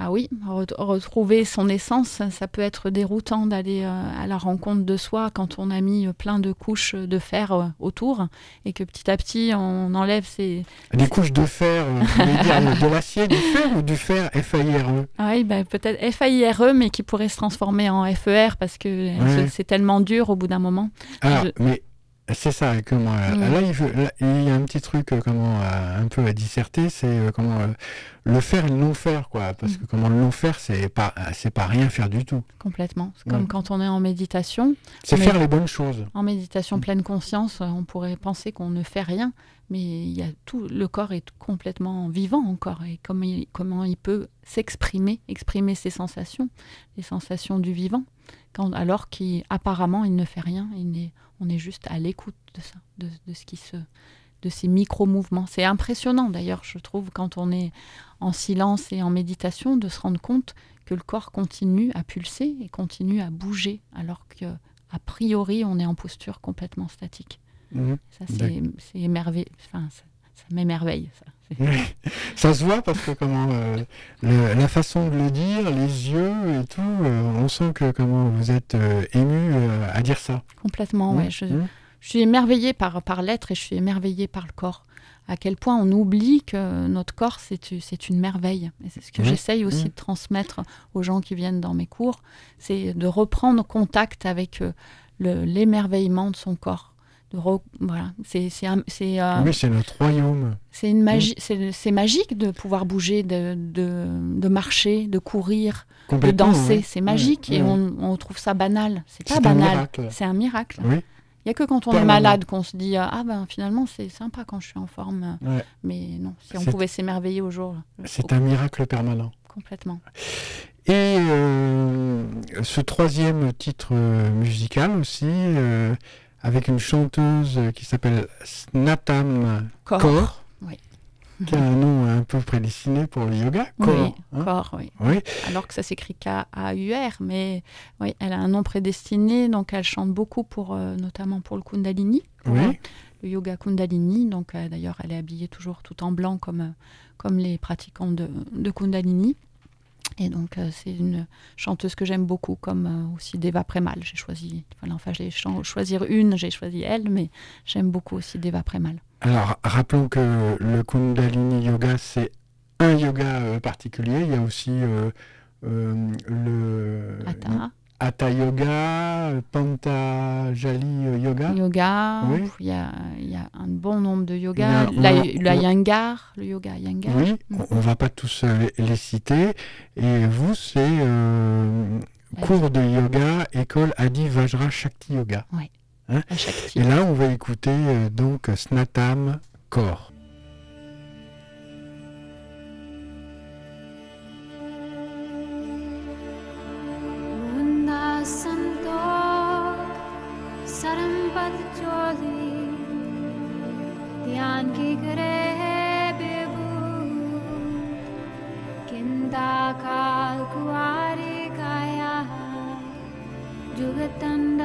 Ah oui, re- retrouver son essence, ça, peut être déroutant d'aller euh, à la rencontre de soi quand on a mis euh, plein de couches de fer euh, autour et que petit à petit on enlève ces... Des couches de fer, euh, vous dire de l'acier, du fer ou du fer F-A-I-R-E Ah oui, bah, peut-être FAIRE, mais qui pourrait se transformer en FER parce que euh, Ouais. c'est- c'est tellement dur au bout d'un moment. Alors, Je- mais C'est ça, comment euh, Mm. là, il veut- là, il y a un petit truc euh, comment euh, un peu à disserter, c'est comment le faire et le non faire quoi, parce Mm. que comment le non faire c'est pas c'est pas rien faire du tout. Complètement. C'est Ouais. comme quand on est en méditation. C'est faire les bonnes choses. En méditation pleine conscience, on pourrait penser qu'on ne fait rien, mais il y a tout, le corps est complètement vivant encore. Et comment il, comment il peut s'exprimer, exprimer ses sensations, les sensations du vivant, quand, alors qu'apparemment il ne fait rien. Il n'est- on est juste à l'écoute de ça, de, de ce qui se, de ces micro-mouvements. C'est impressionnant d'ailleurs, je trouve, quand on est en silence et en méditation, de se rendre compte que le corps continue à pulser et continue à bouger, alors que a priori, on est en posture complètement statique. Mhm. Ça, c'est c'est émerveillé. Enfin, ça, ça m'émerveille. Ça. Ça se voit parce que comment euh, le- la façon de le dire, les yeux et tout, euh, on sent que comment vous êtes euh, ému à dire ça. Complètement, ouais. Je, Mhm. je suis émerveillée par, par l'être et je suis émerveillée par le corps. À quel point on oublie que notre corps, c'est c'est une merveille. Et c'est ce que Oui. j'essaye aussi de transmettre aux gens qui viennent dans mes cours, c'est de reprendre contact avec le- l'émerveillement de son corps. De voilà, c'est c'est euh, Oui, c'est notre royaume. C'est une magie, c'est c'est magique de pouvoir bouger, de, de, de marcher, de courir, de danser. ouais. C'est magique Ouais, et ouais. on, on trouve ça banal. C'est pas banal. miracle. C'est un miracle. Oui. Il y a que quand on est malade qu'on se dit ah ben finalement c'est sympa quand je suis en forme. Mais non, si on pouvait s'émerveiller au jour. C'est un miracle permanent. Complètement. Et euh, ce troisième titre euh, musical aussi, euh, avec une chanteuse qui s'appelle Snatam. Kaur, Oui. qui a un nom un peu prédestiné pour le yoga. Kaur, Oui, hein. corps, oui. Oui. Alors que ça s'écrit K-A-U-R, mais oui, elle a un nom prédestiné, donc elle chante beaucoup pour, euh, notamment pour le Kundalini, Oui. euh, le yoga Kundalini. Donc euh, d'ailleurs, elle est habillée toujours tout en blanc comme, euh, comme les pratiquants de, de Kundalini. Et donc euh, c'est une chanteuse que j'aime beaucoup, comme euh, aussi Deva Premal. J'ai choisi, voilà, enfin chan- choisir une, j'ai choisi elle, mais j'aime beaucoup aussi Deva Premal. Alors, rappelons que le Kundalini Yoga, c'est un yoga euh, particulier. Il y a aussi euh, le Hatha, Hatha Yoga, Pantajali Yoga. yoga, Oui. il y, a, il y a un bon nombre de yogas. La, on- Yangar, le yoga Yangar. Oui, Mm. on ne va pas tous euh, les, citer. Et vous, c'est euh, cours de yoga, école Adi Vajra Shakti Yoga. à chaque Et là, on va écouter euh, donc Snatam Kaur. ध्यानकिकरे विभू किन्दाकाल्कुवारिकायाः जुगतण्ड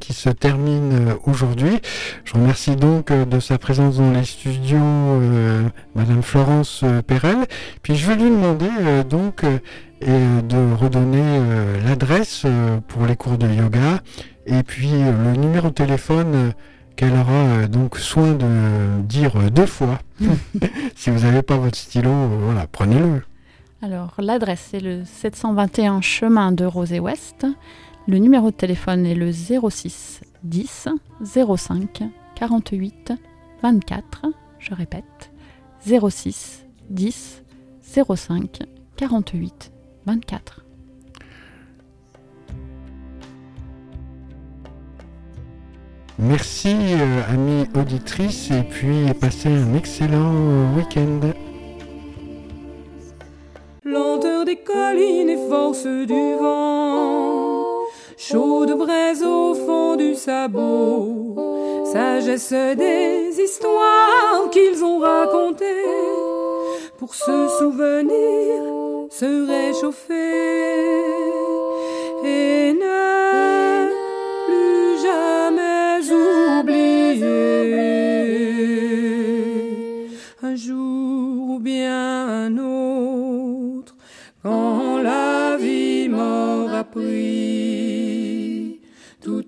qui se termine euh, aujourd'hui. Je remercie donc de sa présence dans les studios Madame Florence Perel. Puis je vais lui demander donc de redonner l'adresse pour les cours de yoga et puis le numéro de téléphone qu'elle aura donc soin de dire deux fois. si vous n'avez pas votre stylo, voilà, prenez-le. Alors, l'adresse, c'est le 721 chemin de Rosé-Ouest. Le numéro de téléphone est le 06 10 05 48 24. Je répète, 06 10 05 48 24. Merci, euh, amis auditrices, et puis passez un excellent week-end lenteur des collines et force du vent, chaude braise au fond du sabot, sagesse des histoires qu'ils ont racontées, pour se souvenir, se réchauffer. Et ne